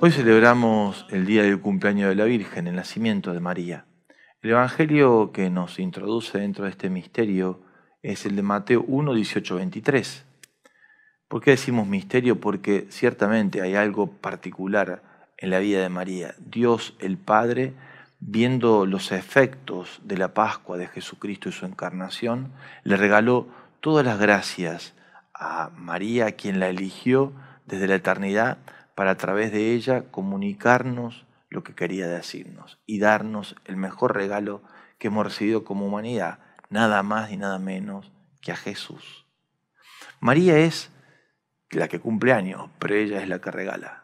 Hoy celebramos el día del cumpleaños de la Virgen, el nacimiento de María. El Evangelio que nos introduce dentro de este misterio es el de Mateo 1, 18, 23. ¿Por qué decimos misterio? Porque ciertamente hay algo particular en la vida de María. Dios el Padre, viendo los efectos de la Pascua de Jesucristo y su encarnación, le regaló todas las gracias a María, quien la eligió desde la eternidad para a través de ella comunicarnos lo que quería decirnos y darnos el mejor regalo que hemos recibido como humanidad, nada más y nada menos que a Jesús. María es la que cumple años, pero ella es la que regala.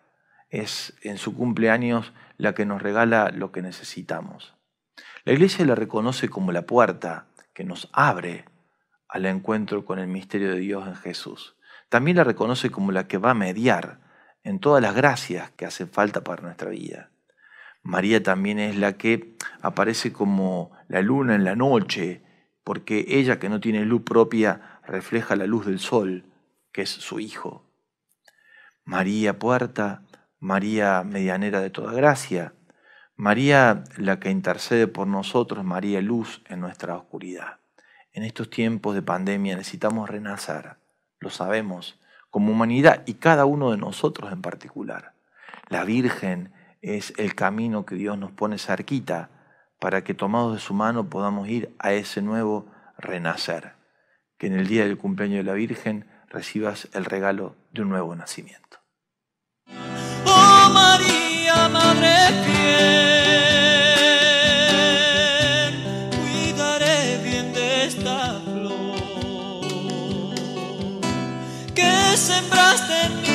Es en su cumpleaños la que nos regala lo que necesitamos. La iglesia la reconoce como la puerta que nos abre al encuentro con el misterio de Dios en Jesús. También la reconoce como la que va a mediar en todas las gracias que hacen falta para nuestra vida. María también es la que aparece como la luna en la noche, porque ella que no tiene luz propia refleja la luz del sol, que es su Hijo. María puerta, María medianera de toda gracia, María la que intercede por nosotros, María luz en nuestra oscuridad. En estos tiempos de pandemia necesitamos renacer, lo sabemos, como humanidad y cada uno de nosotros en particular. La Virgen es el camino que Dios nos pone cerquita para que tomados de su mano podamos ir a ese nuevo renacer. Que en el día del cumpleaños de la Virgen recibas el regalo de un nuevo nacimiento. Oh María, Madre fiel, cuidaré bien de esta. sembraste en mí.